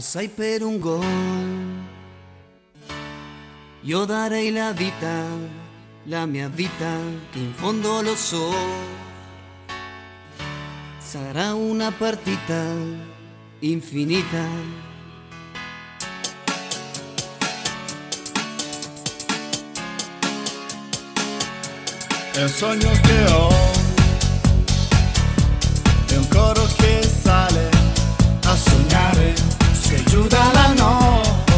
Passai per un gol, io darei la vita, la mia vita, che in fondo lo so. Sarà una partita infinita. È un sogno che ho, è un coro che sale a sognare, se giù dalla notte,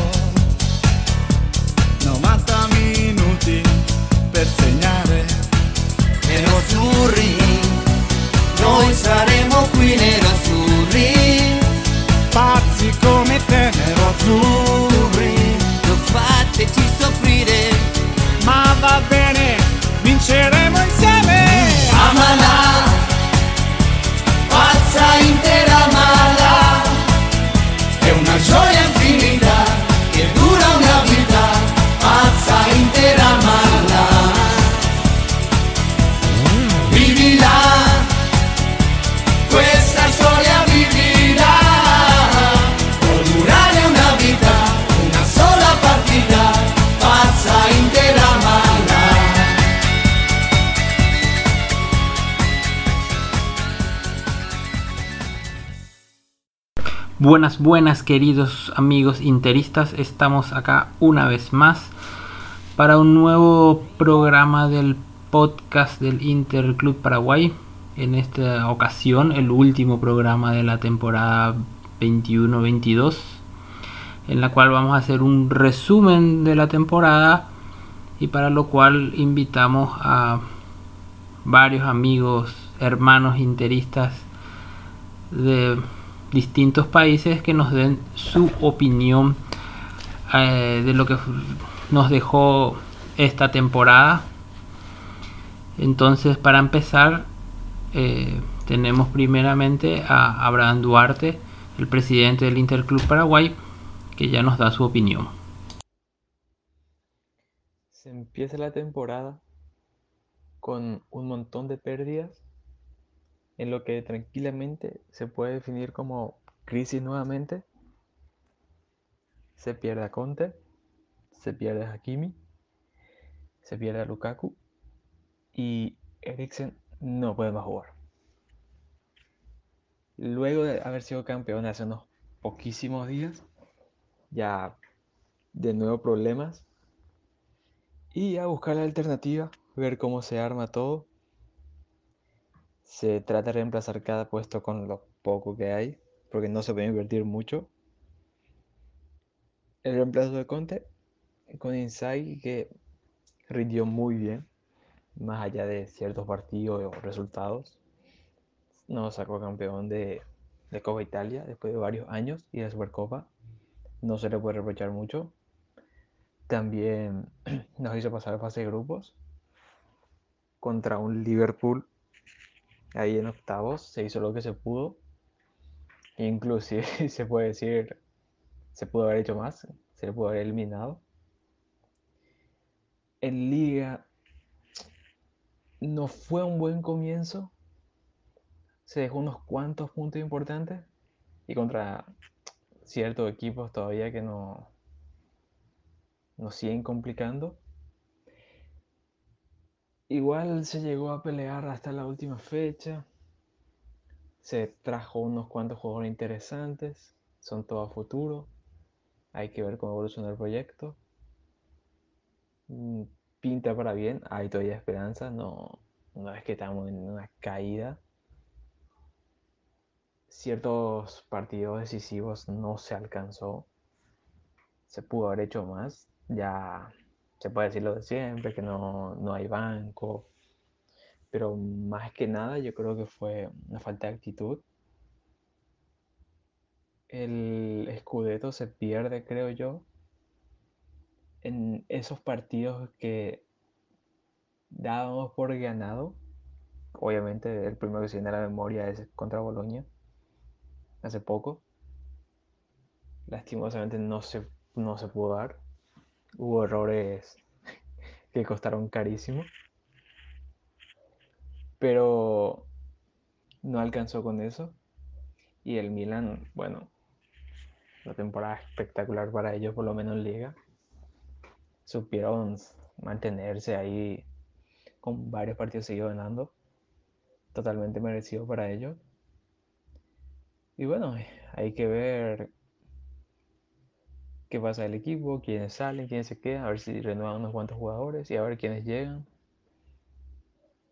90 minuti per segnare, Nero-azzurri, noi saremo qui nero-azzurri, pazzi come te, nero azzurri, non fateci soffrire, ma va bene, vinceremo insieme. amala, Buenas, buenas queridos amigos interistas, estamos acá una vez más para un nuevo programa del podcast del Interclub Paraguay. En esta ocasión, el último programa de la temporada 21-22, en la cual vamos a hacer un resumen de la temporada y para lo cual invitamos a varios amigos, hermanos interistas de distintos países que nos den su opinión eh, de lo que nos dejó esta temporada. Entonces, para empezar, eh, tenemos primeramente a Abraham Duarte, el presidente del Interclub Paraguay, que ya nos da su opinión. Se empieza la temporada con un montón de pérdidas en lo que tranquilamente se puede definir como crisis nuevamente. Se pierde a Conte, se pierde a Hakimi, se pierde a Lukaku y Eriksen no puede más jugar. Luego de haber sido campeón hace unos poquísimos días, ya de nuevo problemas y a buscar la alternativa, ver cómo se arma todo. Se trata de reemplazar cada puesto con lo poco que hay, porque no se puede invertir mucho. El reemplazo de Conte con Inzaghi que rindió muy bien, más allá de ciertos partidos o resultados. Nos sacó campeón de, de Copa Italia después de varios años y de Supercopa. No se le puede reprochar mucho. También nos hizo pasar a fase de grupos contra un Liverpool ahí en octavos. Se hizo lo que se pudo. Inclusive se puede decir, se pudo haber hecho más, se le pudo haber eliminado. En liga no fue un buen comienzo. Se dejó unos cuantos puntos importantes y contra ciertos equipos todavía que no, nos siguen complicando. Igual se llegó a pelear hasta la última fecha. Se trajo unos cuantos jugadores interesantes. Son todo a futuro. Hay que ver cómo evoluciona el proyecto. Mm, Pinta para bien. Hay todavía esperanza. No, no es que estamos en una caída. Ciertos partidos decisivos no se alcanzó se pudo haber hecho más. Ya se puede decir lo de siempre, que no, no hay banco. Pero más que nada yo creo que fue una falta de actitud. El Scudetto se pierde, creo yo, en esos partidos que dábamos por ganado. Obviamente el primero que se viene a la memoria es contra Bolonia, hace poco. Lastimosamente no se no se pudo dar. Hubo errores que costaron carísimo. Pero no alcanzó con eso. Y el Milan, bueno, la temporada espectacular para ellos, por lo menos en liga. Supieron mantenerse ahí con varios partidos seguidos ganando. Totalmente merecido para ellos. Y bueno, hay que ver qué pasa el equipo, quiénes salen, quiénes se quedan, a ver si renuevan unos cuantos jugadores y a ver quiénes llegan.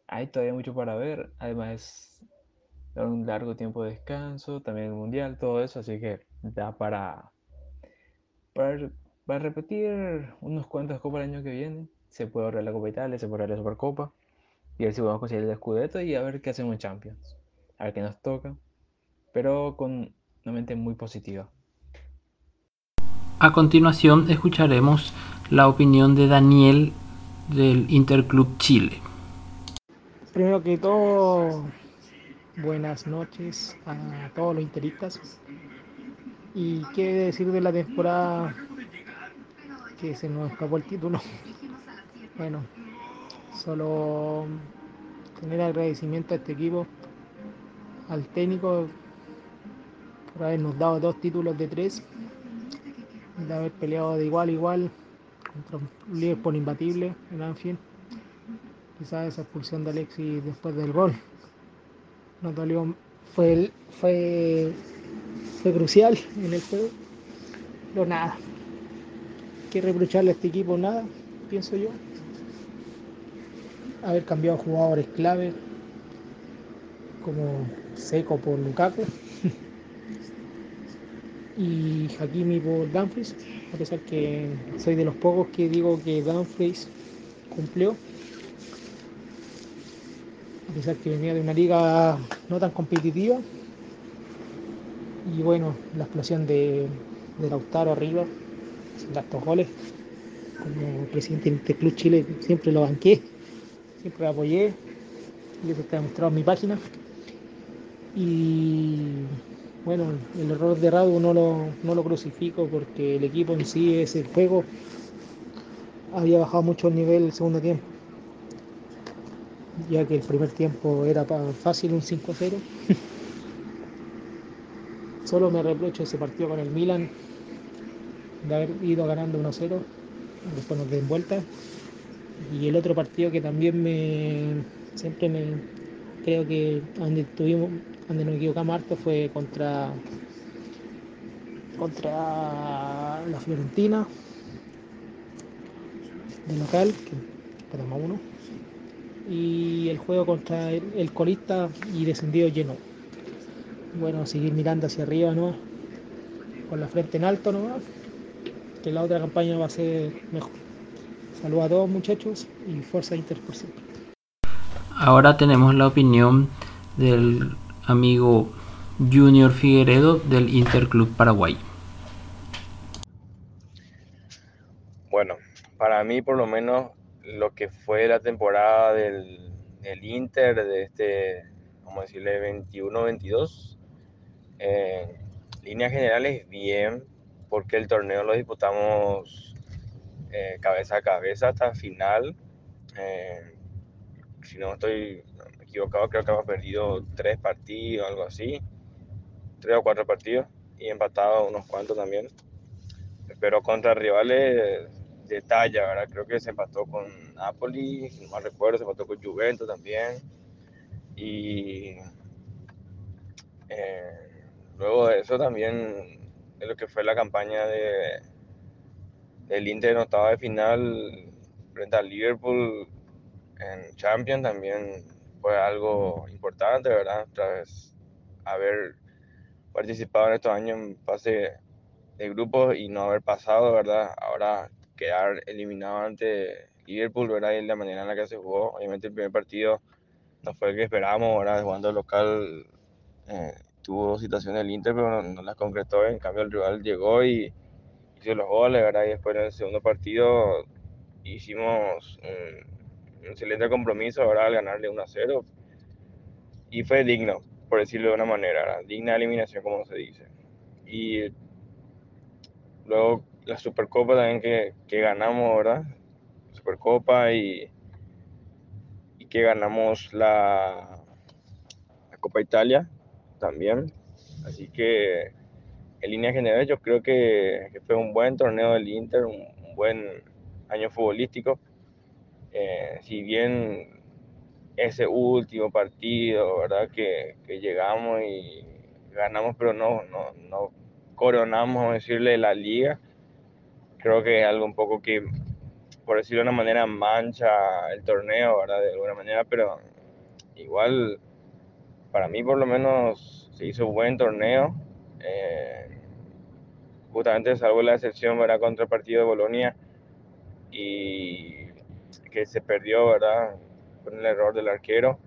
Hay todavía mucho para ver, además es un largo tiempo de descanso, también el mundial, todo eso, así que da para, para, repetir unos cuantos copas el año que viene. Se puede ahorrar la Copa Italia, se puede ahorrar la Supercopa y a ver si podemos conseguir el Scudetto y a ver qué hacemos en Champions, a ver qué nos toca, pero con una mente muy positiva. A continuación escucharemos la opinión de Daniel del Interclub Chile. Primero que todo, buenas noches a todos los interistas. ¿Y qué decir de la temporada que se nos escapó el título? Bueno, solo tener agradecimiento a este equipo, al técnico por habernos dado dos títulos de tres de haber peleado de igual a igual contra un Liverpool imbatible en Anfield. Quizás esa expulsión de Alexis después del gol no dolió, fue, fue, fue crucial en el juego. Pero nada, que reprocharle a este equipo nada, pienso yo. Haber cambiado jugadores clave como Seco por Lukaku y Hakimi por Dumfries, a pesar que soy de los pocos que digo que Dumfries cumplió, a pesar que venía de una liga no tan competitiva. Y bueno, la explosión de, de Lautaro arriba, sin estos goles, como presidente del Club Chile siempre lo banqué, siempre lo apoyé, y eso está demostrado en mi página. Y bueno, el error de Radu no lo, no lo crucifico porque el equipo en sí, ese juego, había bajado mucho el nivel el segundo tiempo. Ya que el primer tiempo era fácil un 5-0. Solo me reprocho ese partido con el Milan de haber ido ganando 1-0, después nos den vuelta. Y el otro partido que también me siempre me creo que donde tuvimos donde nos equivocamos harto fue contra contra la Fiorentina de local, que perdemos uno, y el juego contra el, colista y descendido lleno. Bueno, seguir mirando hacia arriba ¿no? con la frente en alto nomás, que la otra campaña va a ser mejor. Saludos a todos muchachos y fuerza Inter por siempre. Ahora tenemos la opinión del amigo Junior Figueredo del Interclub Paraguay. Bueno, para mí por lo menos lo que fue la temporada del, Inter de este, vamos a decirle, 21-22, en líneas generales bien, porque el torneo lo disputamos eh, cabeza a cabeza hasta final. Eh, si no estoy equivocado, creo que hemos perdido tres partidos, algo así, tres o cuatro partidos, y empatado unos cuantos también. Pero contra rivales de talla, ¿verdad? Creo que se empató con Napoli, no me recuerdo, se empató con Juventus también. Y eh, luego de eso también es lo que fue la campaña de del Inter en octava de final frente al Liverpool en Champions también fue algo importante, ¿verdad? Tras haber participado en estos años en fase de grupos y no haber pasado, ¿verdad? Ahora quedar eliminado ante Liverpool, ¿verdad? Y la manera en la que se jugó. Obviamente el primer partido no fue el que esperábamos, ¿verdad? Jugando local eh, tuvo situaciones del Inter, pero no, las concretó. En cambio el rival llegó y hizo los goles, ¿verdad? Y después en el segundo partido hicimos un excelente compromiso, ¿verdad? Al ganarle 1 a 0. Y fue digno, por decirlo de una manera, digna eliminación, como se dice. Y luego la Supercopa también que, que ganamos, ¿verdad? Supercopa y, y que ganamos la, la Copa Italia también. Así que en líneas generales yo creo que, que, fue un buen torneo del Inter, un, un buen año futbolístico. Eh, si bien ese último partido, ¿verdad? Que, que, llegamos y ganamos, pero no, no, no coronamos, a decirle, la liga. Creo que es algo un poco que, por decirlo de una manera, mancha el torneo, ¿verdad? De alguna manera, pero igual, para mí por lo menos se hizo un buen torneo. Eh, justamente salvo la excepción, ¿verdad? Contra el partido de Bolonia y que se perdió, ¿verdad? Con el error del arquero.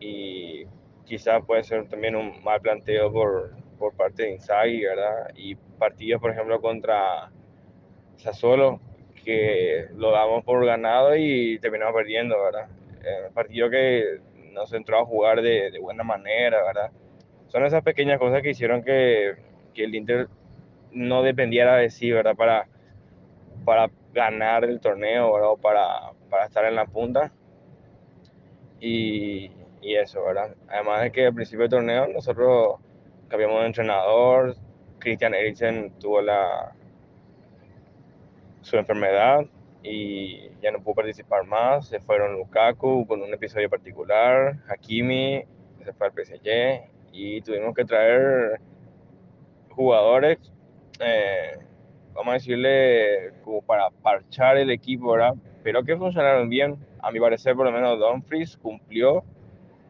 Y quizás puede ser también un mal planteo por, por parte de Inzaghi, ¿verdad? Y partidos, por ejemplo, contra Sassuolo, que lo damos por ganado y terminamos perdiendo, ¿verdad? Eh, partido que nos entró a jugar de, de, buena manera, ¿verdad? Son esas pequeñas cosas que hicieron que, que el Inter no dependiera de sí, ¿verdad? Para, para ganar el torneo, ¿verdad? Para, para estar en la punta. Y, y, eso, ¿verdad? Además de que al principio del torneo nosotros cambiamos de entrenador, Christian Eriksen tuvo la, su enfermedad y ya no pudo participar más. Se fueron Lukaku con un episodio particular, Hakimi se fue al PSG y tuvimos que traer jugadores, eh, vamos a decirle, como para parchar el equipo, ¿verdad? Pero que funcionaron bien. A mi parecer, por lo menos Dumfries cumplió,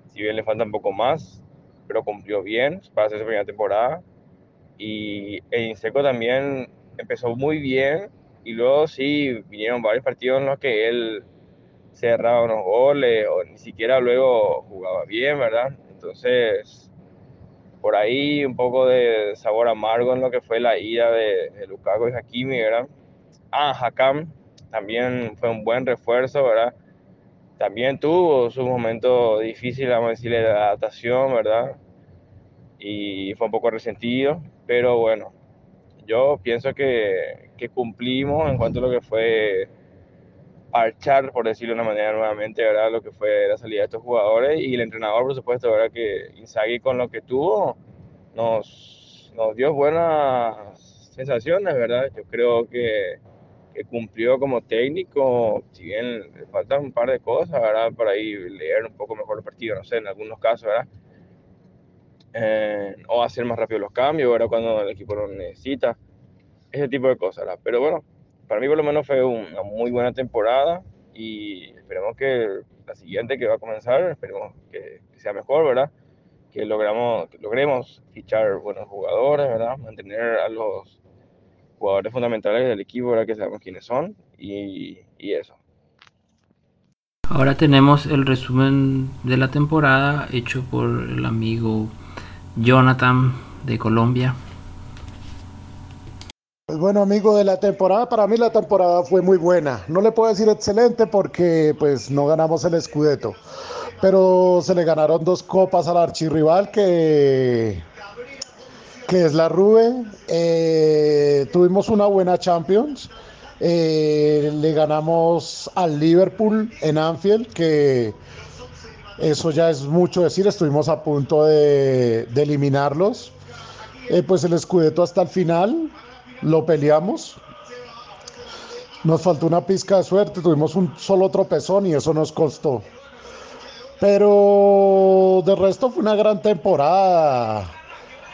si bien le falta un poco más, pero cumplió bien para hacer su primera temporada. Y el Inseco también empezó muy bien y luego sí vinieron varios partidos en los que él cerraba unos goles o ni siquiera luego jugaba bien, ¿verdad? Entonces, por ahí un poco de sabor amargo en lo que fue la ida de, de Lukaku y Hakimi, ¿verdad? Ah, Hakam también fue un buen refuerzo, ¿verdad? También tuvo su momento difícil, vamos a decirle, de adaptación, ¿verdad? Y fue un poco resentido, pero bueno, yo pienso que, que, cumplimos en cuanto a lo que fue parchar, por decirlo de una manera nuevamente, ¿verdad? Lo que fue la salida de estos jugadores y el entrenador, por supuesto, ¿verdad? Que Inzaghi con lo que tuvo nos, nos dio buenas sensaciones, ¿verdad? Yo creo que, que, cumplió como técnico, si bien le faltan un par de cosas, ¿verdad? Por ahí leer un poco mejor el partido, no sé, en algunos casos, ¿verdad? Eh, o hacer más rápido los cambios, ¿verdad? Cuando el equipo lo necesita, ese tipo de cosas, ¿verdad? Pero bueno, para mí por lo menos fue una muy buena temporada y esperemos que la siguiente que va a comenzar, esperemos que, que sea mejor, ¿verdad? Que, logramos, que logremos fichar buenos jugadores, ¿verdad? Mantener a los jugadores fundamentales del equipo, ¿verdad? Que sabemos quiénes son y, y eso. Ahora tenemos el resumen de la temporada hecho por el amigo Jonathan de Colombia. Pues bueno, amigo de la temporada, para mí la temporada fue muy buena. No le puedo decir excelente porque pues no ganamos el Scudetto, pero se le ganaron dos copas al archirrival que que es la Rube. Eh, tuvimos una buena Champions. Eh, le ganamos al Liverpool en Anfield, que eso ya es mucho decir, estuvimos a punto de, eliminarlos. Eh, pues el Scudetto hasta el final lo peleamos. Nos faltó una pizca de suerte, tuvimos un solo tropezón y eso nos costó. Pero de resto fue una gran temporada.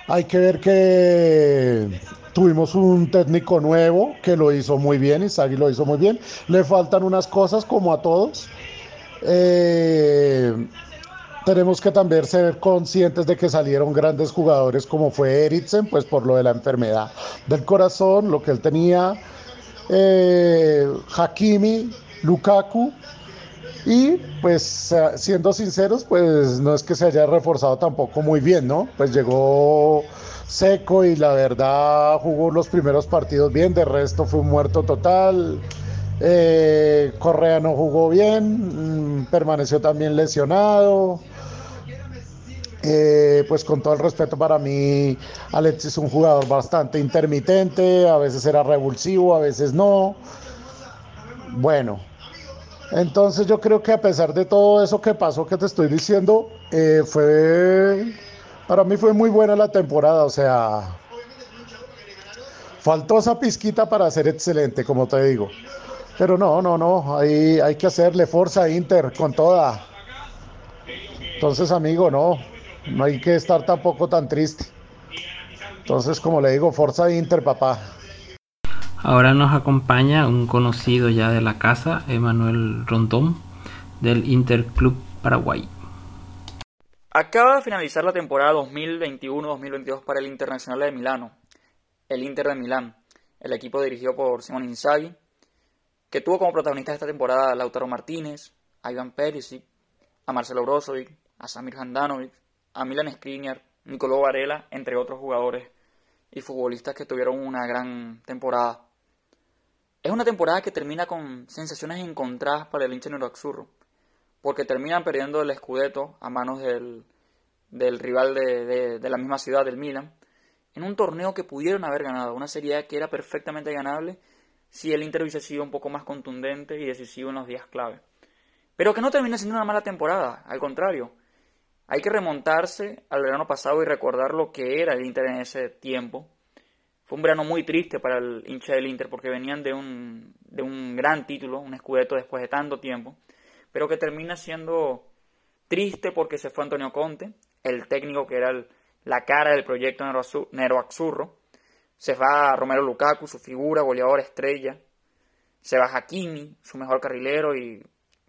Hay que ver que tuvimos un técnico nuevo que lo hizo muy bien, Isagui lo hizo muy bien. Le faltan unas cosas como a todos. Eh, tenemos que también ser conscientes de que salieron grandes jugadores como fue Eriksen, pues por lo de la enfermedad del corazón, lo que él tenía, eh, Hakimi, Lukaku, y pues siendo sinceros, pues no es que se haya reforzado tampoco muy bien, ¿no? Pues llegó seco y la verdad jugó los primeros partidos bien, de resto fue un muerto total. Eh, Correa no jugó bien, permaneció también lesionado. Eh, pues con todo el respeto para mí, Alexis es un jugador bastante intermitente, a veces era revulsivo, a veces no. Bueno, entonces yo creo que a pesar de todo eso que pasó que te estoy diciendo, eh, fue, para mí fue muy buena la temporada, o sea, Faltó esa pizquita para ser excelente, como te digo. Pero no, no, no, ahí hay que hacerle fuerza a Inter con toda. Entonces, amigo, no, no hay que estar tampoco tan triste. Entonces, como le digo, fuerza a Inter, papá. Ahora nos acompaña un conocido ya de la casa, Emanuel Rondón, del Interclub Paraguay. Acaba de finalizar la temporada 2021-2022 para el Internacional de Milano, el Inter de Milán, el equipo dirigido por Simón Inzaghi, que tuvo como protagonista esta temporada a Lautaro Martínez, a Iván Perisic, a Marcelo Brozovic, a Samir Handanovic, a Milan Skriniar, Nicolò Varela, entre otros jugadores y futbolistas que tuvieron una gran temporada. Es una temporada que termina con sensaciones encontradas para el hincha Axurro, porque terminan perdiendo el Scudetto a manos del, rival de, de, la misma ciudad, del Milan, en un torneo que pudieron haber ganado, una serie que era perfectamente ganable si el Inter hubiese sido un poco más contundente y decisivo en los días clave. Pero que no termina siendo una mala temporada, al contrario. Hay que remontarse al verano pasado y recordar lo que era el Inter en ese tiempo, fue un verano muy triste para el hincha del Inter porque venían de un, de un gran título, un escudeto después de tanto tiempo, pero que termina siendo triste porque se fue Antonio Conte, el técnico que era la cara del proyecto Nero Axurro. Se va Romero Lukaku, su figura, goleador estrella. Se va Hakimi, su mejor carrilero y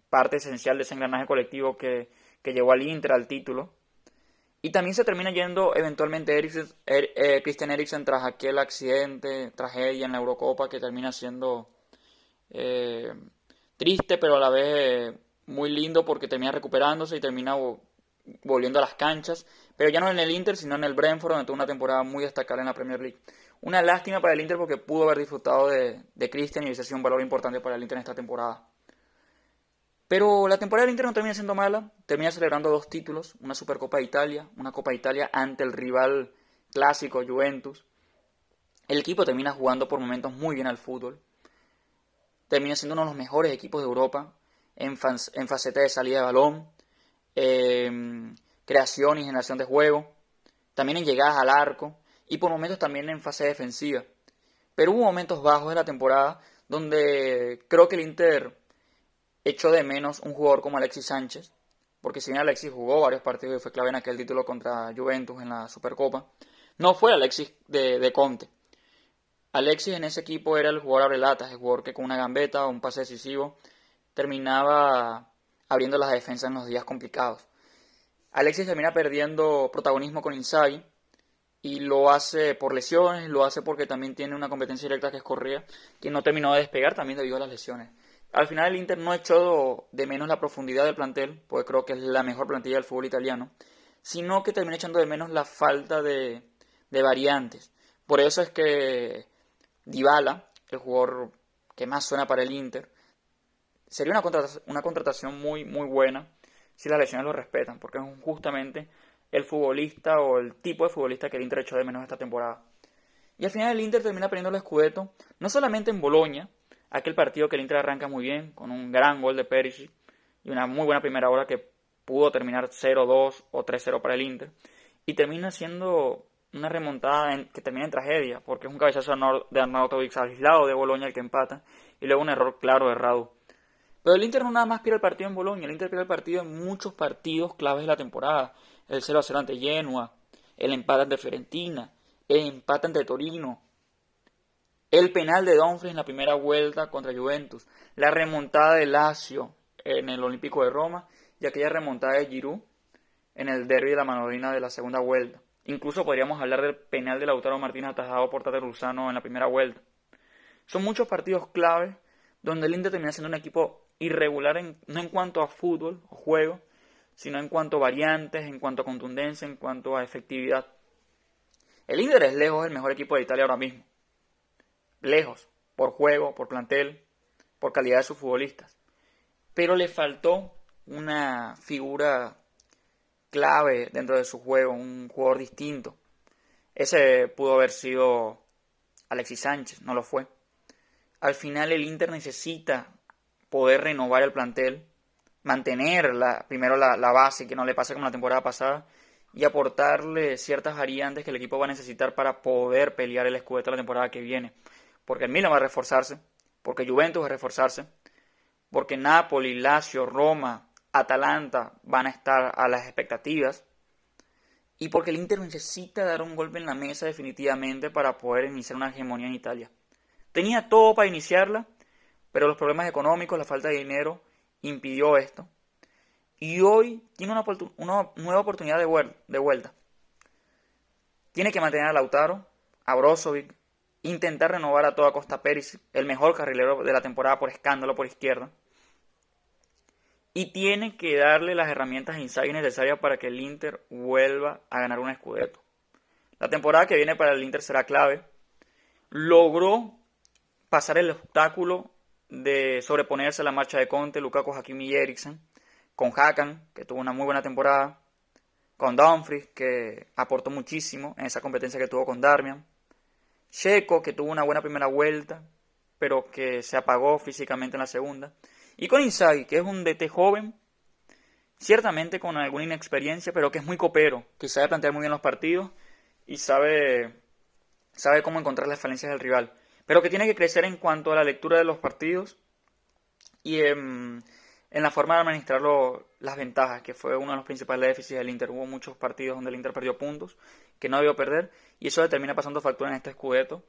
parte esencial de ese engranaje colectivo que, que llevó al Inter al título. Y también se termina yendo eventualmente Eriksen, er, eh, Christian Eriksen tras aquel accidente, tragedia en la Eurocopa que termina siendo eh, triste, pero a la vez muy lindo porque termina recuperándose y termina volviendo a las canchas. Pero ya no en el Inter, sino en el Brentford, donde tuvo una temporada muy destacada en la Premier League. Una lástima para el Inter porque pudo haber disfrutado de, de Christian y hubiese sido un valor importante para el Inter en esta temporada. Pero la temporada del Inter no termina siendo mala, termina celebrando dos títulos, una Supercopa de Italia, una Copa de Italia ante el rival clásico Juventus. El equipo termina jugando por momentos muy bien al fútbol. Termina siendo uno de los mejores equipos de Europa en, en faceta de salida de balón, em, creación y generación de juego, también en llegadas al arco y por momentos también en fase defensiva. Pero hubo momentos bajos de la temporada donde creo que el Inter echó de menos un jugador como Alexis Sánchez, porque si bien Alexis jugó varios partidos y fue clave en aquel título contra Juventus en la Supercopa, no fue Alexis de, Conte. Alexis en ese equipo era el jugador abrelatas, el jugador que con una gambeta o un pase decisivo terminaba abriendo las defensas en los días complicados. Alexis termina perdiendo protagonismo con Inzaghi y lo hace por lesiones, lo hace porque también tiene una competencia directa que es Correa, que no terminó de despegar también debido a las lesiones. Al final el Inter no echó de menos la profundidad del plantel, porque creo que es la mejor plantilla del fútbol italiano, sino que terminó echando de menos la falta de, variantes. Por eso es que Dybala, el jugador que más suena para el Inter, sería una contratación, una contratación muy, muy buena si las lesiones lo respetan, porque es justamente el futbolista o el tipo de futbolista que el Inter echó de menos esta temporada. Y al final el Inter termina perdiendo el Scudetto, no solamente en Boloña, aquel partido que el Inter arranca muy bien, con un gran gol de Perisic y una muy buena primera hora que pudo terminar 0-2 o 3-0 para el Inter. Y termina siendo una remontada que termina en tragedia, porque es un cabezazo de Arnautovic aislado de Boloña el que empata, y luego un error claro de Radu. Pero el Inter no nada más pierde el partido en Boloña, el Inter pierde el partido en muchos partidos claves de la temporada. El 0-0 ante Genoa, el empate ante Fiorentina, el empate ante Torino, el penal de Dumfries en la primera vuelta contra Juventus, la remontada de Lazio en el Olímpico de Roma y aquella remontada de Giroud en el derby de la Manolina de la segunda vuelta. Incluso podríamos hablar del penal de Lautaro Martínez atajado por Tate Rusano en la primera vuelta. Son muchos partidos claves donde el Inter termina siendo un equipo irregular no en cuanto a fútbol o juego, sino en cuanto a variantes, en cuanto a contundencia, en cuanto a efectividad. El Inter es lejos el mejor equipo de Italia ahora mismo lejos, por juego, por plantel, por calidad de sus futbolistas. Pero le faltó una figura clave dentro de su juego, un jugador distinto. Ese pudo haber sido Alexis Sánchez, no lo fue. Al final el Inter necesita poder renovar el plantel, mantener la, primero la, la base, que no le pase como la temporada pasada, y aportarle ciertas variantes que el equipo va a necesitar para poder pelear el Scudetto la temporada que viene. Porque el Milan va a reforzarse, porque Juventus va a reforzarse, porque Napoli, Lazio, Roma, Atalanta van a estar a las expectativas y porque el Inter necesita dar un golpe en la mesa definitivamente para poder iniciar una hegemonía en Italia. Tenía todo para iniciarla, pero los problemas económicos, la falta de dinero impidió esto. Y hoy tiene una, nueva oportunidad de, de, vuelta. Tiene que mantener a Lautaro, a Brozovic, intentar renovar a toda Costa Pérez, el mejor carrilero de la temporada por escándalo por izquierda. Y tiene que darle las herramientas e necesarias para que el Inter vuelva a ganar un escudeto. La temporada que viene para el Inter será clave. Logró pasar el obstáculo de sobreponerse a la marcha de Conte, Lukaku, Hakimi y Eriksen con Hakan, que tuvo una muy buena temporada, con Dumfries, que aportó muchísimo en esa competencia que tuvo con Darmian, Checo, que tuvo una buena primera vuelta, pero que se apagó físicamente en la segunda, y con Inzaghi, que es un DT joven, ciertamente con alguna inexperiencia, pero que es muy copero, que sabe plantear muy bien los partidos y sabe, sabe cómo encontrar las falencias del rival, pero que tiene que crecer en cuanto a la lectura de los partidos y en en la forma de administrar las ventajas, que fue uno de los principales déficits del Inter. Hubo muchos partidos donde el Inter perdió puntos que no debió perder y eso le termina pasando factura en este escudeto,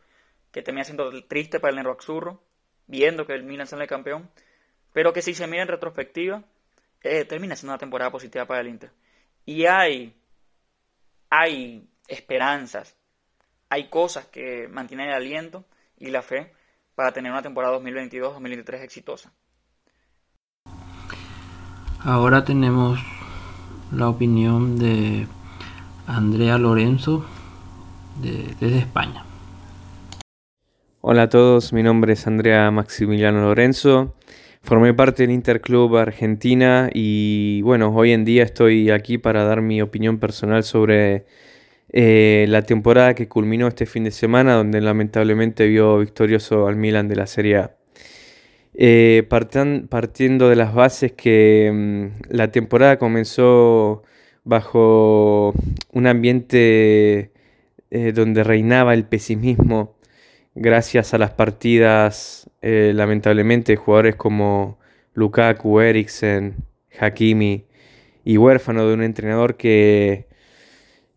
que termina siendo triste para el Nero Axurro, viendo que el Milan sale campeón, pero que si se mira en retrospectiva, eh, termina siendo una temporada positiva para el Inter. Y hay, hay esperanzas, hay cosas que mantienen el aliento y la fe para tener una temporada 2022-2023 exitosa. Ahora tenemos la opinión de Andrea Lorenzo desde España. Hola a todos, mi nombre es Andrea Maximiliano Lorenzo. Formé parte del Interclub Argentina y bueno, hoy en día estoy aquí para dar mi opinión personal sobre eh, la temporada que culminó este fin de semana, donde lamentablemente vio victorioso al Milan de la Serie A. Eh, partiendo de las bases que mm, la temporada comenzó bajo un ambiente eh, donde reinaba el pesimismo gracias a las partidas lamentablemente de jugadores como Lukaku, Eriksen, Hakimi y huérfano de un entrenador que,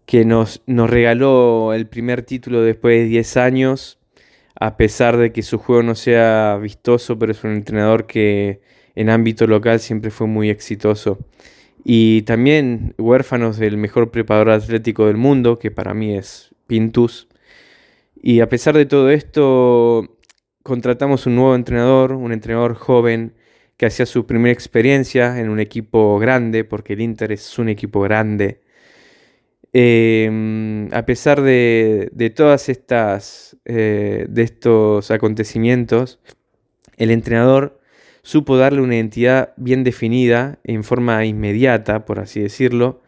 que nos, nos regaló el primer título después de 10 años a pesar de que su juego no sea vistoso, pero es un entrenador que en ámbito local siempre fue muy exitoso. Y también huérfanos del mejor preparador atlético del mundo, que para mí es Pintus. Y a pesar de todo esto, contratamos un nuevo entrenador, un entrenador joven que hacía su primera experiencia en un equipo grande, porque el Inter es un equipo grande. Em, a pesar de, de todas estas, eh, de estos acontecimientos, el entrenador supo darle una identidad bien definida en forma inmediata, por así decirlo,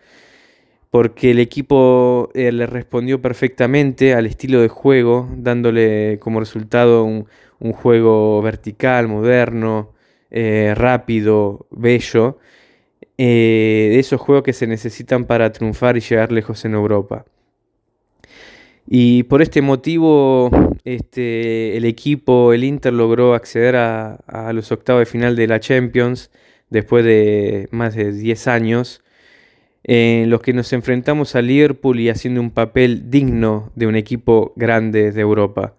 porque el equipo eh, le respondió perfectamente al estilo de juego, dándole como resultado un, juego vertical, moderno, eh, rápido, bello, eh, de esos juegos que se necesitan para triunfar y llegar lejos en Europa. Y por este motivo, este, el equipo, el Inter, logró acceder a, los octavos de final de la Champions después de más de 10 años, en los que nos enfrentamos a Liverpool y haciendo un papel digno de un equipo grande de Europa.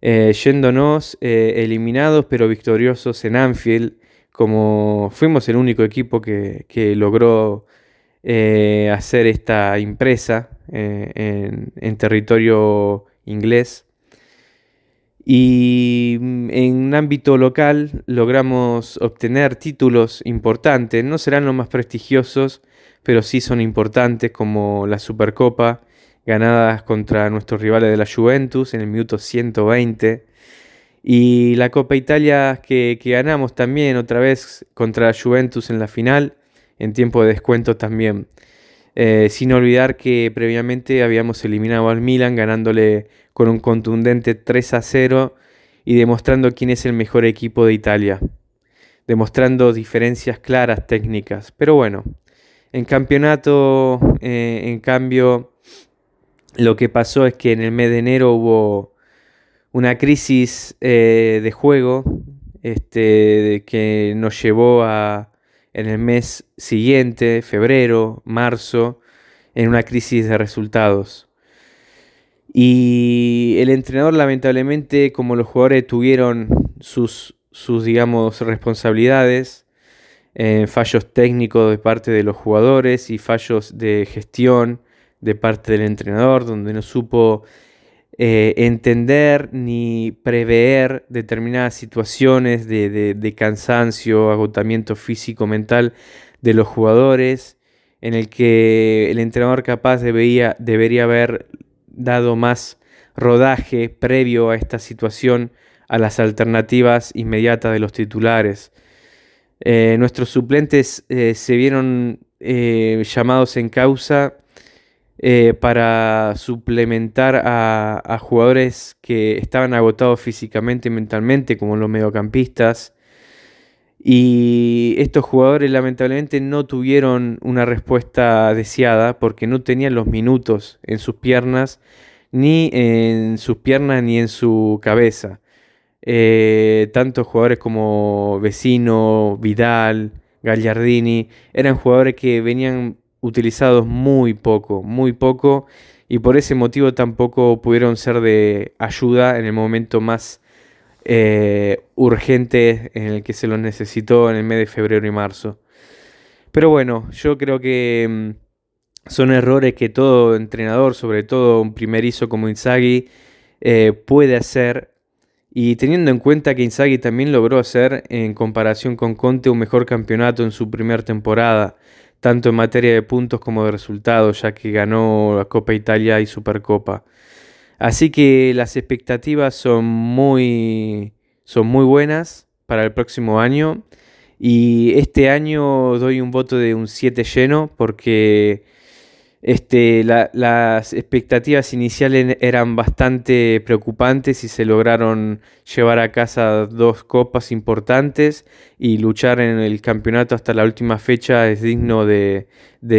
Eh, yéndonos eh, eliminados pero victoriosos en Anfield como fuimos el único equipo que, logró eh, hacer esta impresa eh, en, territorio inglés. Y mm, en un ámbito local logramos obtener títulos importantes, no serán los más prestigiosos, pero sí son importantes como la Supercopa, ganadas contra nuestros rivales de la Juventus en el minuto 120 y la Copa Italia que, ganamos también otra vez contra la Juventus en la final, en tiempo de descuento también. Eh, sin olvidar que previamente habíamos eliminado al Milan ganándole con un contundente 3 a 0 y demostrando quién es el mejor equipo de Italia. Demostrando diferencias claras técnicas. Pero bueno, En campeonato, eh, en cambio, lo que pasó es que en el mes de enero hubo una crisis eh, de juego este, que nos llevó a, en el mes siguiente, febrero, marzo, en una crisis de resultados. Y el entrenador lamentablemente, como los jugadores tuvieron sus, sus digamos, responsabilidades, eh, fallos técnicos de parte de los jugadores y fallos de gestión de parte del entrenador, donde no supo eh, entender ni prever determinadas situaciones de, cansancio, agotamiento físico, mental de los jugadores, en el que el entrenador capaz debería, debería haber dado más rodaje previo a esta situación a las alternativas inmediatas de los titulares. Eh, nuestros suplentes eh, se vieron llamados en causa eh, para suplementar a, jugadores que estaban agotados físicamente y mentalmente, como los mediocampistas. Y estos jugadores lamentablemente no tuvieron una respuesta deseada porque no tenían los minutos en sus piernas, ni en sus piernas ni en su cabeza. Eh, tanto jugadores como Vecino, Vidal, Gallardini, eran jugadores que venían utilizados muy poco, muy poco, y por ese motivo tampoco pudieron ser de ayuda en el momento más eh, urgente en el que se los necesitó en el mes de febrero y marzo. Pero bueno, yo creo que mm, son errores que todo entrenador, sobre todo un primerizo como Inzaghi, eh, puede hacer. Y teniendo en cuenta que Inzaghi también logró hacer, en comparación con Conte, un mejor campeonato en su primera temporada tanto en materia de puntos como de resultados, ya que ganó la Copa Italia y Supercopa. Así que las expectativas son muy, son muy buenas para el próximo año. Y este año doy un voto de un 7 lleno porque este, las expectativas iniciales eran bastante preocupantes y se lograron llevar a casa dos copas importantes y luchar en el campeonato hasta la última fecha es digno de,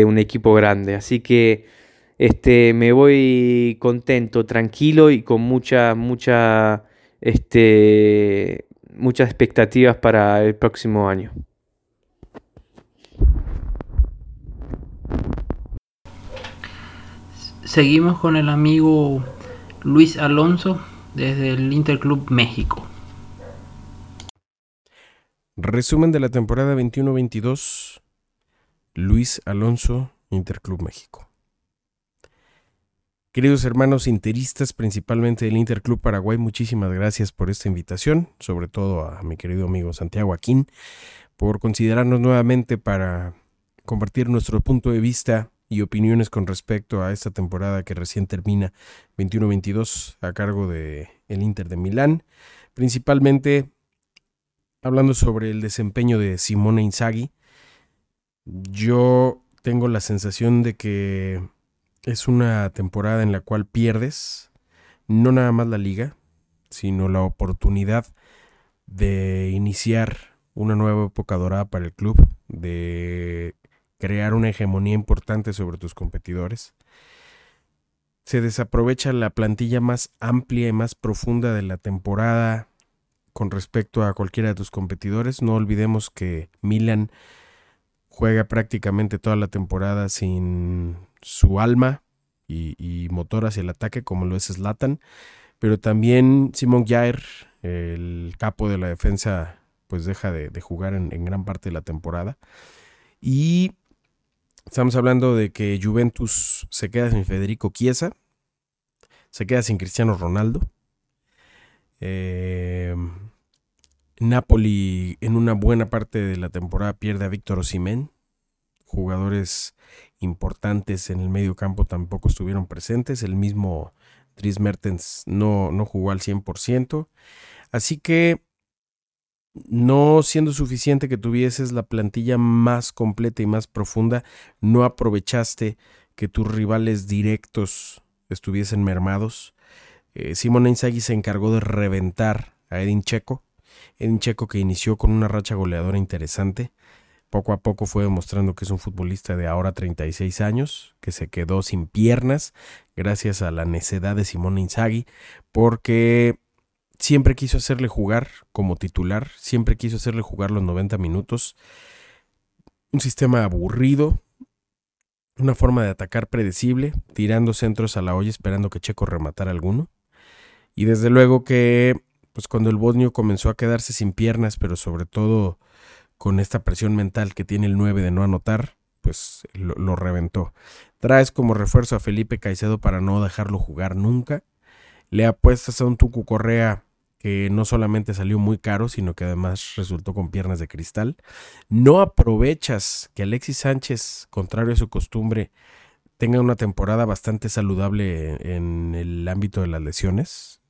un equipo grande. Así que este, me voy contento, tranquilo y con mucha, mucha, este, muchas expectativas para el próximo año. Seguimos con el amigo Luis Alonso desde el Interclub México. Resumen de la temporada 21-22. Luis Alonso, Interclub México. Queridos hermanos interistas, principalmente del Interclub Paraguay, muchísimas gracias por esta invitación, sobre todo a mi querido amigo Santiago Aquín, por considerarnos nuevamente para compartir nuestro punto de vista y opiniones con respecto a esta temporada que recién termina 21-22 a cargo de el Inter de Milán, principalmente hablando sobre el desempeño de Simone Inzaghi. Yo tengo la sensación de que es una temporada en la cual pierdes no nada más la liga, sino la oportunidad de iniciar una nueva época dorada para el club, de crear una hegemonía importante sobre tus competidores. Se desaprovecha la plantilla más amplia y más profunda de la temporada con respecto a cualquiera de tus competidores. No olvidemos que Milan juega prácticamente toda la temporada sin su alma y, motor hacia el ataque como lo es Slatan. Pero también Simon Jair, el capo de la defensa, pues deja de, jugar en, en, gran parte de la temporada. Y Estamos hablando de que Juventus se queda sin Federico Chiesa, se queda sin Cristiano Ronaldo. Eh, Napoli en una buena parte de la temporada pierde a Víctor Osimhen. Jugadores importantes en el medio campo tampoco estuvieron presentes. El mismo Dries Mertens no, no jugó al 100%. Así que no siendo suficiente que tuvieses la plantilla más completa y más profunda, no aprovechaste que tus rivales directos estuviesen mermados. Eh, Simon Inzaghi se encargó de reventar a Edin Checo. Edin Checo que inició con una racha goleadora interesante, Poco a poco fue demostrando que es un futbolista de ahora 36 años, que se quedó sin piernas gracias a la necedad de Simone Inzaghi, porque siempre quiso hacerle jugar como titular, siempre quiso hacerle jugar los 90 minutos. Un sistema aburrido, una forma de atacar predecible, tirando centros a la olla esperando que Checo rematara alguno. Y desde luego que, pues cuando el bosnio comenzó a quedarse sin piernas, pero sobre todo con esta presión mental que tiene el 9 de no anotar, pues lo, lo reventó. Traes como refuerzo a Felipe Caicedo para no dejarlo jugar nunca. Le apuestas a un Tucu Correa que no solamente salió muy caro, sino que además resultó con piernas de cristal. No aprovechas que Alexis Sánchez, contrario a su costumbre, tenga una temporada bastante saludable en el ámbito de las lesiones.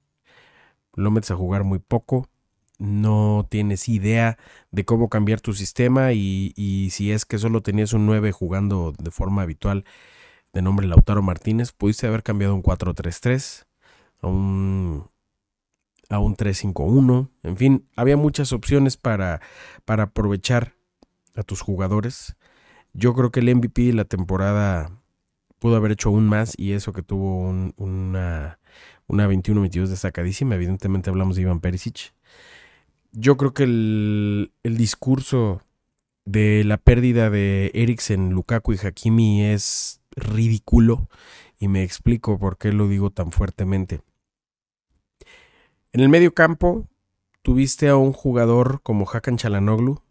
Lo metes a jugar muy poco. No tienes idea de cómo cambiar tu sistema y, y si es que solo tenías un 9 jugando de forma habitual de nombre Lautaro Martínez, pudiste haber cambiado un 4-3-3 a un a un 3-5-1. En fin, había muchas opciones para, para aprovechar a tus jugadores. Yo creo que el MVP de la temporada pudo haber hecho aún más y eso que tuvo una, una 21-22 destacadísima. Evidentemente hablamos de Iván Perisic. Yo creo que el, el discurso de la pérdida de Eriksen, Lukaku y Hakimi es ridículo y me explico por qué lo digo tan fuertemente. En el medio campo tuviste a un jugador como Hakan Chalanoglu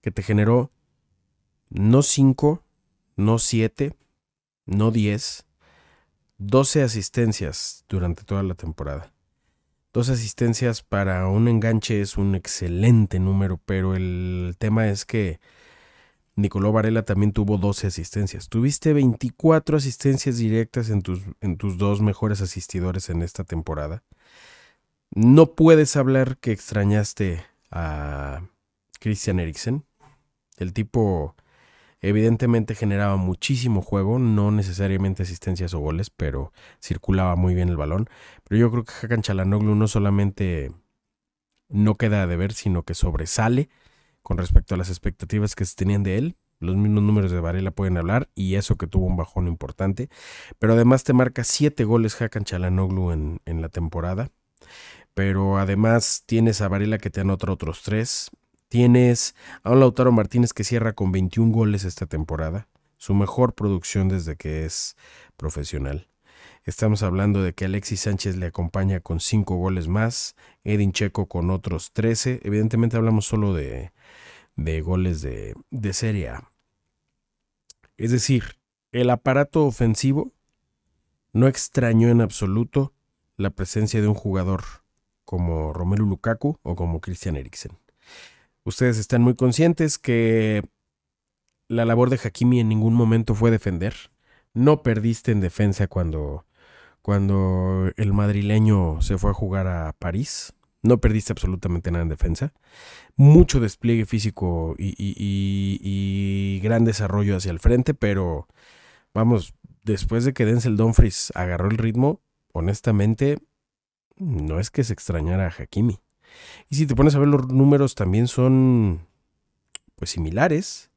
que te generó no 5, no 7, no 10, 12 asistencias durante toda la temporada. Dos asistencias para un enganche es un excelente número, pero el tema es que Nicoló Varela también tuvo 12 asistencias. Tuviste 24 asistencias directas en tus, en tus dos mejores asistidores en esta temporada. No puedes hablar que extrañaste a Christian Eriksen. El tipo evidentemente generaba muchísimo juego, no necesariamente asistencias o goles, pero circulaba muy bien el balón. Pero yo creo que Hakan Chalanoglu no solamente no queda de ver, sino que sobresale con respecto a las expectativas que se tenían de él. Los mismos números de Varela pueden hablar y eso que tuvo un bajón importante. Pero además te marca 7 goles Hakan Chalanoglu en, en la temporada pero además tienes a Varela que te anota otros tres. Tienes a un Lautaro Martínez que cierra con 21 goles esta temporada, su mejor producción desde que es profesional. Estamos hablando de que Alexis Sánchez le acompaña con 5 goles más, Edin Checo con otros 13. Evidentemente hablamos solo de, de goles de, de Serie A. Es decir, el aparato ofensivo no extrañó en absoluto la presencia de un jugador como Romelu Lukaku o como Christian Eriksen. Ustedes están muy conscientes que la labor de Hakimi en ningún momento fue defender. No perdiste en defensa cuando, cuando el madrileño se fue a jugar a París. No perdiste absolutamente nada en defensa. Mucho despliegue físico y, y gran desarrollo hacia el frente, pero vamos, después de que Denzel Dumfries agarró el ritmo, honestamente, no es que se extrañara a Hakimi. Y si te pones a ver los números también son pues similares.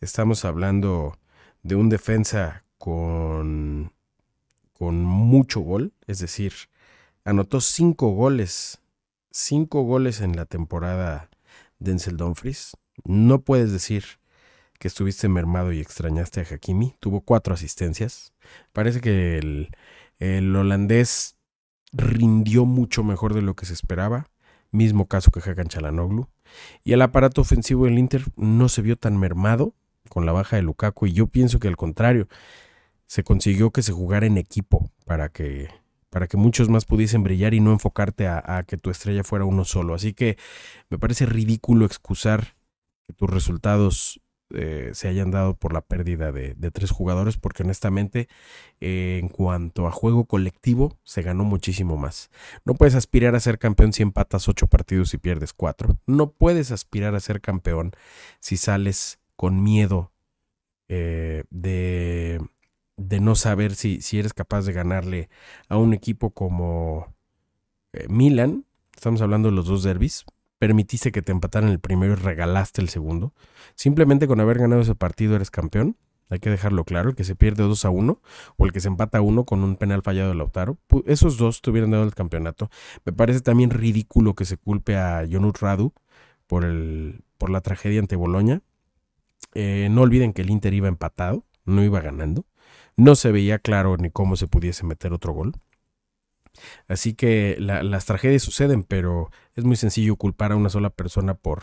Estamos hablando de un defensa con con mucho gol, es decir, anotó cinco goles, cinco goles en la temporada Denzel Dumfries. No puedes decir que estuviste mermado y extrañaste a Hakimi. Tuvo cuatro asistencias. Parece que el, el holandés rindió mucho mejor de lo que se esperaba, mismo caso que Hakan Chalanoglu, y el aparato ofensivo del Inter no se vio tan mermado con la baja de Lukaku y yo pienso que al contrario, se consiguió que se jugara en equipo para que para que muchos más pudiesen brillar y no enfocarte a, a que tu estrella fuera uno solo. Así que me parece ridículo excusar que tus resultados eh, se hayan dado por la pérdida de, tres jugadores, porque honestamente, eh, en cuanto a juego colectivo, se ganó muchísimo más. No puedes aspirar a ser campeón si empatas ocho partidos y pierdes cuatro. No puedes aspirar a ser campeón si sales con miedo eh, de, de, no saber si, si, eres capaz de ganarle a un equipo como Milan. Estamos hablando de los dos derbis. Permitiste que te empataran el primero y regalaste el segundo. Simplemente con haber ganado ese partido eres campeón. Hay que dejarlo claro, el que se pierde 2 a 1 o el que se empata a 1 con un penal fallado de Lautaro, esos dos tuvieran dado el campeonato. Me parece también ridículo que se culpe a Jonut Radu por, el, por la tragedia ante Boloña. Eh, no olviden que el Inter iba empatado, no iba ganando. No se veía claro ni cómo se pudiese meter otro gol. Así que las tragedias suceden, pero es muy sencillo culpar a una sola persona por...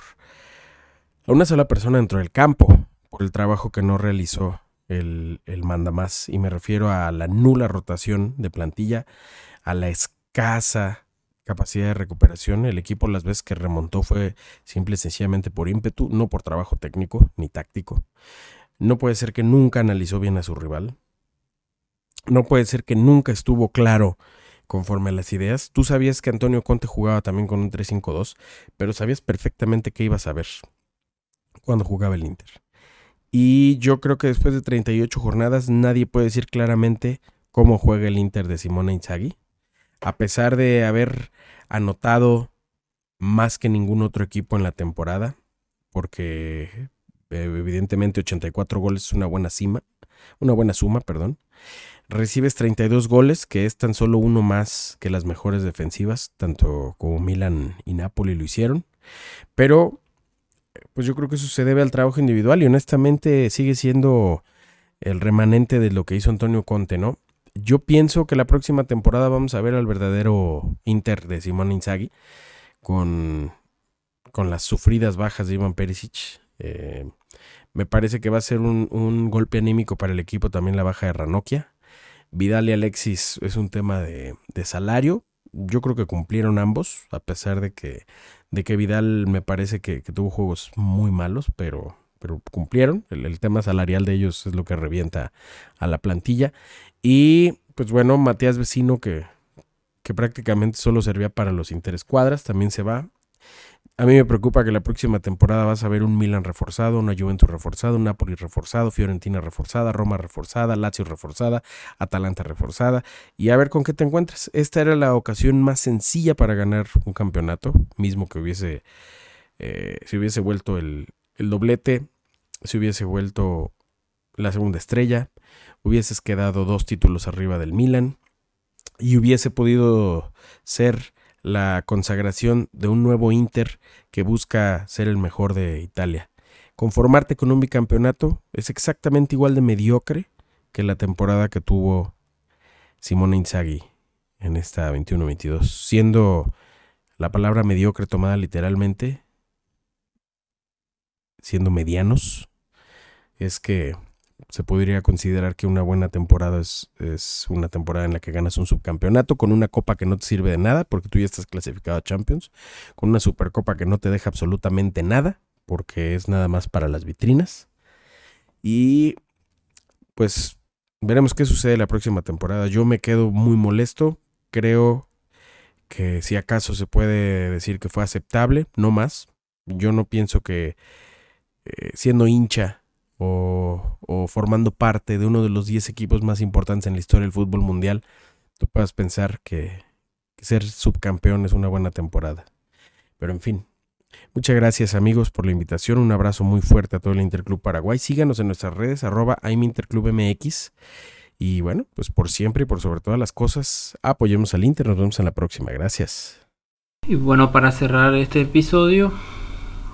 a una sola persona dentro del campo por el trabajo que no realizó el, el más Y me refiero a la nula rotación de plantilla, a la escasa capacidad de recuperación. El equipo las veces que remontó fue simple y sencillamente por ímpetu, no por trabajo técnico ni táctico. No puede ser que nunca analizó bien a su rival. No puede ser que nunca estuvo claro conforme a las ideas. Tú sabías que Antonio Conte jugaba también con un 3-5-2, pero sabías perfectamente qué ibas a ver cuando jugaba el Inter. Y yo creo que después de 38 jornadas nadie puede decir claramente cómo juega el Inter de Simone Inzaghi. A pesar de haber anotado más que ningún otro equipo en la temporada, porque eh, evidentemente 84 goles es una buena cima, una buena suma, perdón. Recibes 32 goles, que es tan solo uno más que las mejores defensivas, tanto como Milan y Napoli lo hicieron. Pero pues yo creo que eso se debe al trabajo individual y honestamente sigue siendo el remanente de lo que hizo Antonio Conte, ¿no? Yo pienso que la próxima temporada vamos a ver al verdadero Inter de Simón Inzaghi con, con las sufridas bajas de Iván Perisic. Eh, me parece que va a ser un, golpe anímico para el equipo también la baja de Ranocchia. Vidal y Alexis es un tema de, de salario. Yo creo que cumplieron ambos, a pesar de que de que Vidal me parece que, tuvo juegos muy malos, pero, pero cumplieron. El, tema salarial de ellos es lo que revienta a la plantilla. Y pues bueno, Matías Vecino, que, que prácticamente solo servía para los interescuadras, también se va. A mí me preocupa que la próxima temporada vas a ver un Milan reforzado, una Juventus reforzado, un Napoli reforzado, Fiorentina reforzada, Roma reforzada, Lazio reforzada, Atalanta reforzada y a ver con qué te encuentras. Esta era la ocasión más sencilla para ganar un campeonato, mismo que hubiese, eh, si hubiese vuelto el, el doblete, si hubiese vuelto la segunda estrella, hubieses quedado dos títulos arriba del Milan y hubiese podido ser la consagración de un nuevo Inter que busca ser el mejor de Italia. Conformarte con un bicampeonato es exactamente igual de mediocre que la temporada que tuvo Simone Inzaghi en esta 21-22, siendo la palabra mediocre tomada literalmente, siendo medianos, es que se podría considerar que una buena temporada es, es, una temporada en la que ganas un subcampeonato con una copa que no te sirve de nada porque tú ya estás clasificado a Champions, con una supercopa que no te deja absolutamente nada porque es nada más para las vitrinas. Y pues veremos qué sucede la próxima temporada. Yo me quedo muy molesto, creo que si acaso se puede decir que fue aceptable, no más. Yo no pienso que eh, siendo hincha o, formando parte de uno de los 10 equipos más importantes en la historia del fútbol mundial, tú puedas pensar que, ser subcampeón es una buena temporada. Pero en fin, Muchas gracias amigos por la invitación, un abrazo muy fuerte a todo el Interclub Paraguay, síganos en nuestras redes arroba MX y bueno, pues por siempre y por sobre todas las cosas, apoyemos al Inter, nos vemos en la próxima, gracias. Y bueno, para cerrar este episodio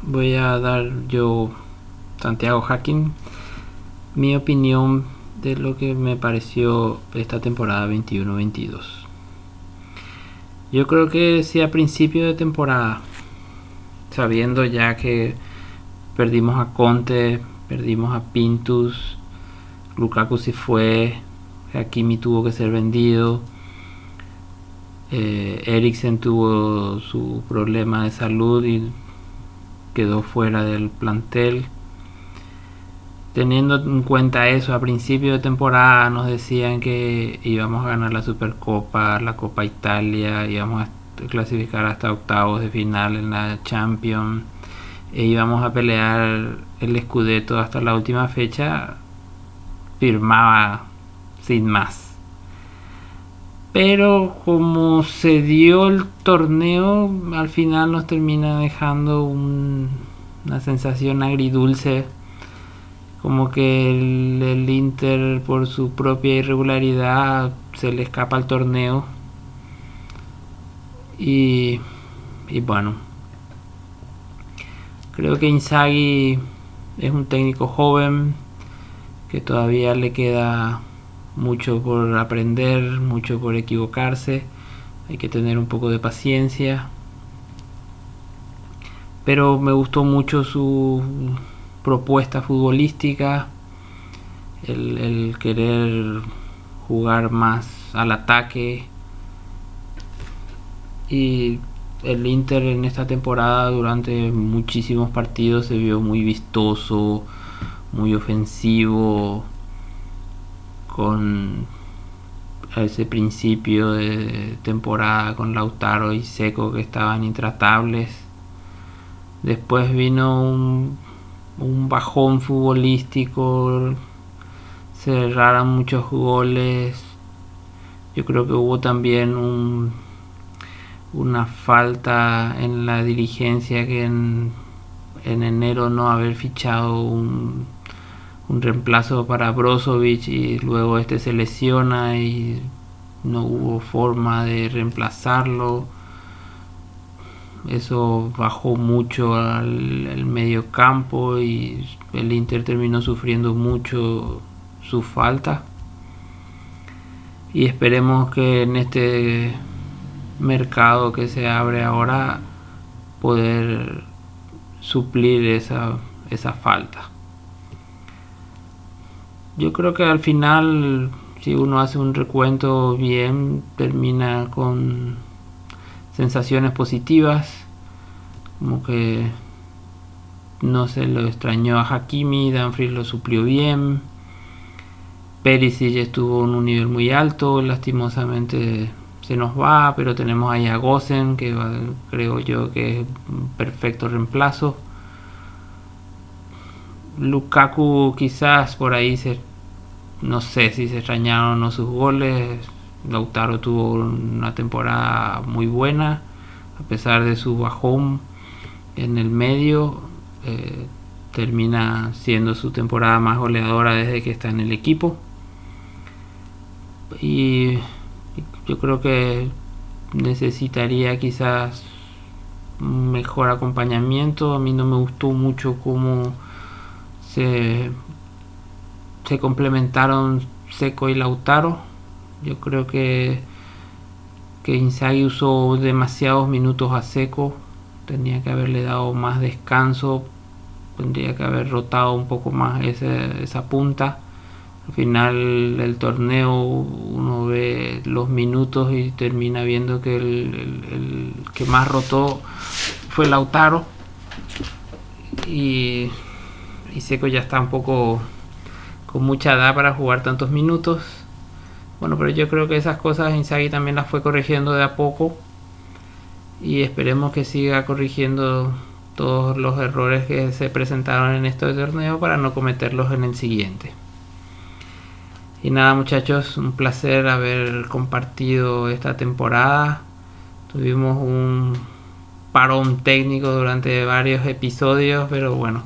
voy a dar yo Santiago Hacking mi opinión de lo que me pareció esta temporada 21-22. Yo creo que si a principio de temporada, sabiendo ya que perdimos a Conte, perdimos a Pintus, Lukaku se fue, Hakimi tuvo que ser vendido, eh, Eriksen tuvo su problema de salud y quedó fuera del plantel teniendo en cuenta eso, a principio de temporada nos decían que íbamos a ganar la Supercopa, la Copa Italia, íbamos a clasificar hasta octavos de final en la Champions e íbamos a pelear el Scudetto hasta la última fecha, firmaba sin más. Pero como se dio el torneo, al final nos termina dejando una sensación agridulce. Como que el, Inter por su propia irregularidad se le escapa al torneo. Y, y bueno, creo que Inzaghi es un técnico joven que todavía le queda mucho por aprender, mucho por equivocarse, hay que tener un poco de paciencia. Pero me gustó mucho su propuesta futbolística, el, querer jugar más al ataque. Y el Inter en esta temporada durante muchísimos partidos se vio muy vistoso, muy ofensivo, con ese principio de temporada con Lautaro y Seco que estaban intratables. Después vino un, bajón futbolístico, se erraron muchos goles. Yo creo que hubo también un, una falta en la dirigencia que en, en enero no haber fichado un un reemplazo para Brozovic y luego este se lesiona y no hubo forma de reemplazarlo. Eso bajó mucho al, medio campo y el Inter terminó sufriendo mucho su falta. Y esperemos que en este mercado que se abre ahora poder suplir esa, esa falta. Yo creo que al final, si uno hace un recuento bien, termina con sensaciones positivas, como que no se lo extrañó a Hakimi, Danfries lo suplió bien, Perisic estuvo en un nivel muy alto, lastimosamente se nos va, pero tenemos ahí a Gosen, que creo yo que es un perfecto reemplazo. Lukaku quizás por ahí se no sé si se extrañaron o no sus goles. Lautaro tuvo una temporada muy buena, a pesar de su bajón en el medio. Eh, termina siendo su temporada más goleadora desde que está en el equipo. Y yo creo que necesitaría quizás un mejor acompañamiento. A mí no me gustó mucho cómo se se complementaron Seco y Lautaro. Yo creo que, que Inzaghi usó demasiados minutos a Seco. Tenía que haberle dado más descanso. Tendría que haber rotado un poco más esa punta. Al final del torneo uno ve los minutos y termina viendo que el, el que más rotó fue Lautaro. Y, y Seco ya está un poco con mucha edad para jugar tantos minutos. Bueno, pero yo creo que esas cosas Inzaghi también las fue corrigiendo de a poco y esperemos que siga corrigiendo todos los errores que se presentaron en este torneo para no cometerlos en el siguiente. Y nada muchachos, un placer haber compartido esta temporada. Tuvimos un parón técnico durante varios episodios, pero bueno,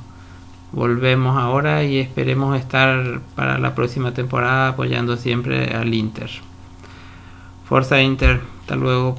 volvemos ahora y esperemos estar para la próxima temporada apoyando siempre al Inter. Forza Inter, hasta luego.